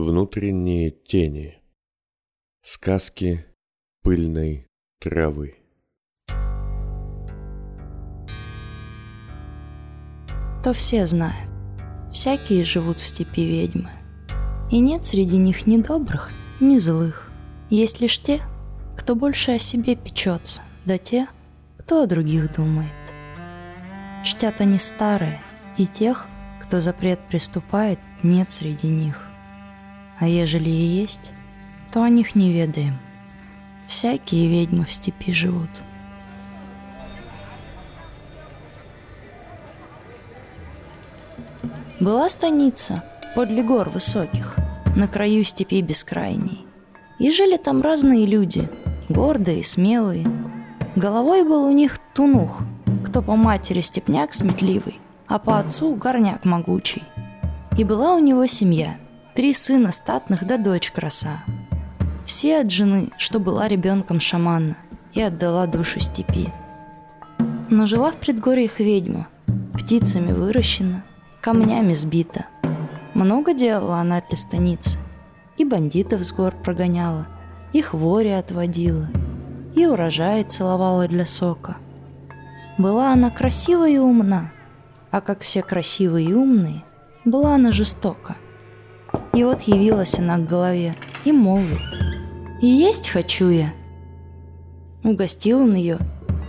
Внутренние тени. Сказки пыльной травы. То все знают. Всякие живут в степи ведьмы. И нет среди них ни добрых, ни злых. Есть лишь те, кто больше о себе печется, да те, кто о других думает. Чтят они старые, и тех, кто запрет приступает, нет среди них. А ежели и есть, то о них не ведаем. Всякие ведьмы в степи живут. Была станица подле гор высоких, на краю степи бескрайней. И жили там разные люди, гордые, смелые. Головой был у них тунух, кто по матери степняк сметливый, а по отцу горняк могучий. И была у него семья, три сына статных да дочь краса. Все от жены, что была ребенком шамана, и отдала душу степи. Но жила в предгорьях ведьма, птицами выращена, камнями сбита. Много делала она для станицы. И бандитов с гор прогоняла, и хвори отводила, и урожай целовала для сока. Была она красива и умна, а как все красивые и умные, была она жестока. И вот явилась она к голове и молвит, «И есть хочу я». Угостил он ее,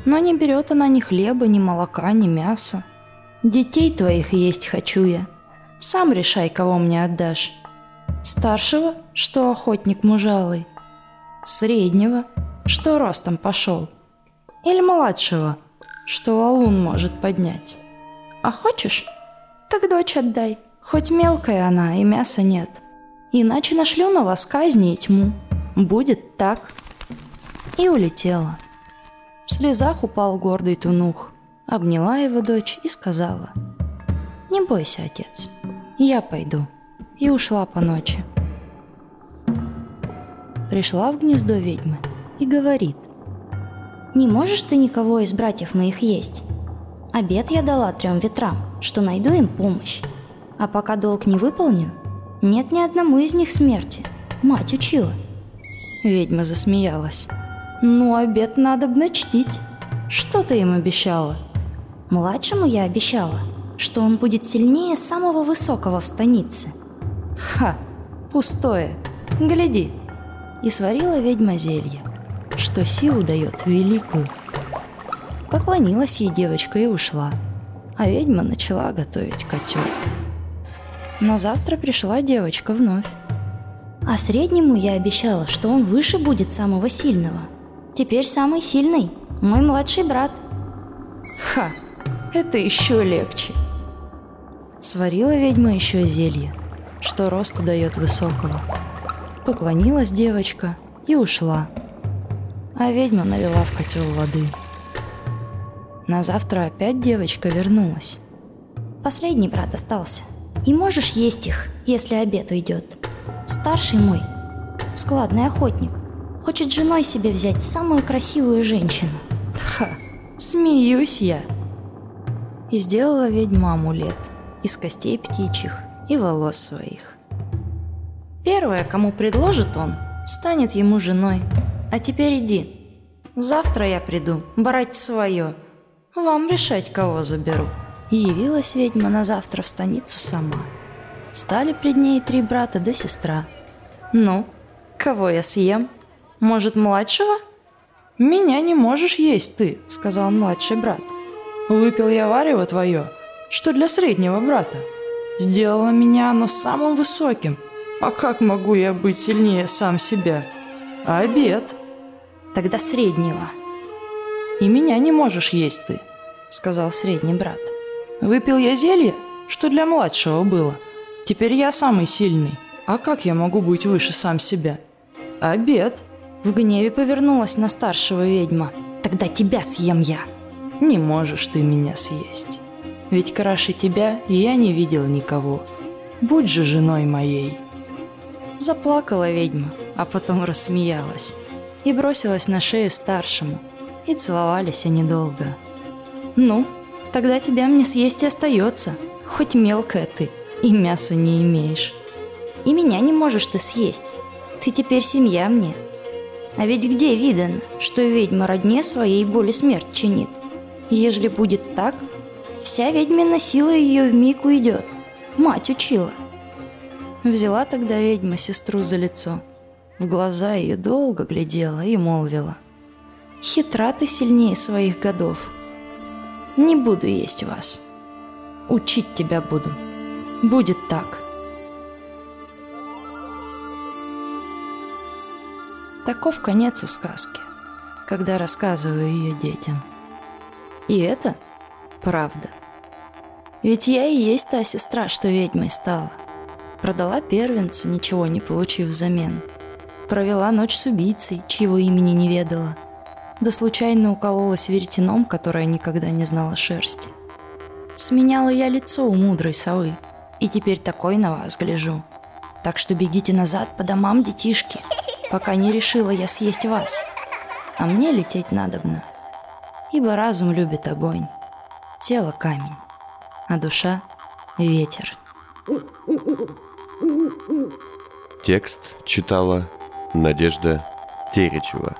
но не берет она ни хлеба, ни молока, ни мяса. Детей твоих есть хочу я. Сам решай, кого мне отдашь. Старшего, что охотник мужалый. Среднего, что ростом пошел. Или младшего, что валун может поднять. А хочешь, так дочь отдай. Хоть мелкая она, и мяса нет. Иначе нашлю на вас казни и тьму. Будет так. И улетела. В слезах упал гордый тунух обняла его дочь и сказала, «Не бойся, отец, я пойду». И ушла по ночи. Пришла в гнездо ведьмы и говорит, «Не можешь ты никого из братьев моих есть? Обед я дала трем ветрам, что найду им помощь. А пока долг не выполню, нет ни одному из них смерти. Мать учила». Ведьма засмеялась. «Ну, обед надо бы чтить. Что ты им обещала?» Младшему я обещала, что он будет сильнее самого высокого в станице. Ха, пустое. Гляди. И сварила ведьма зелье, что силу дает великую. Поклонилась ей девочка и ушла, а ведьма начала готовить котел. На завтра пришла девочка вновь. А среднему я обещала, что он выше будет самого сильного. Теперь самый сильный – мой младший брат. Ха, это еще легче. Сварила ведьма еще зелье, что росту дает высокого. Поклонилась девочка и ушла. А ведьма налила в котел воды. На завтра опять девочка вернулась. Последний брат остался. И можешь есть их, если обед уйдет. Старший мой, складный охотник, хочет женой себе взять самую красивую женщину. Ха, смеюсь я и сделала ведьма амулет из костей птичьих и волос своих. Первое, кому предложит он, станет ему женой. А теперь иди. Завтра я приду, брать свое. Вам решать, кого заберу. И явилась ведьма на завтра в станицу сама. Встали пред ней три брата да сестра. Ну, кого я съем? Может, младшего? Меня не можешь есть ты, сказал младший брат. Выпил я варево твое, что для среднего брата. Сделало меня оно самым высоким. А как могу я быть сильнее сам себя? Обед? Тогда среднего. И меня не можешь есть ты, сказал средний брат. Выпил я зелье, что для младшего было. Теперь я самый сильный. А как я могу быть выше сам себя? Обед. В гневе повернулась на старшего ведьма. Тогда тебя съем я не можешь ты меня съесть. Ведь краше тебя я не видел никого. Будь же женой моей». Заплакала ведьма, а потом рассмеялась и бросилась на шею старшему, и целовались они долго. «Ну, тогда тебя мне съесть и остается, хоть мелкая ты и мяса не имеешь». И меня не можешь ты съесть. Ты теперь семья мне. А ведь где видано, что ведьма родне своей боли смерть чинит? Ежели будет так, вся ведьмина сила ее в миг уйдет. Мать учила. Взяла тогда ведьма сестру за лицо. В глаза ее долго глядела и молвила. Хитра ты сильнее своих годов. Не буду есть вас. Учить тебя буду. Будет так. Таков конец у сказки, когда рассказываю ее детям. И это правда. Ведь я и есть та сестра, что ведьмой стала. Продала первенца, ничего не получив взамен. Провела ночь с убийцей, чьего имени не ведала – да случайно укололась веретеном, которое никогда не знала шерсти. Сменяла я лицо у мудрой совы, и теперь такой на вас гляжу. Так что бегите назад по домам, детишки, пока не решила я съесть вас. А мне лететь надобно, ибо разум любит огонь, тело камень, а душа — ветер. Текст читала Надежда Теречева.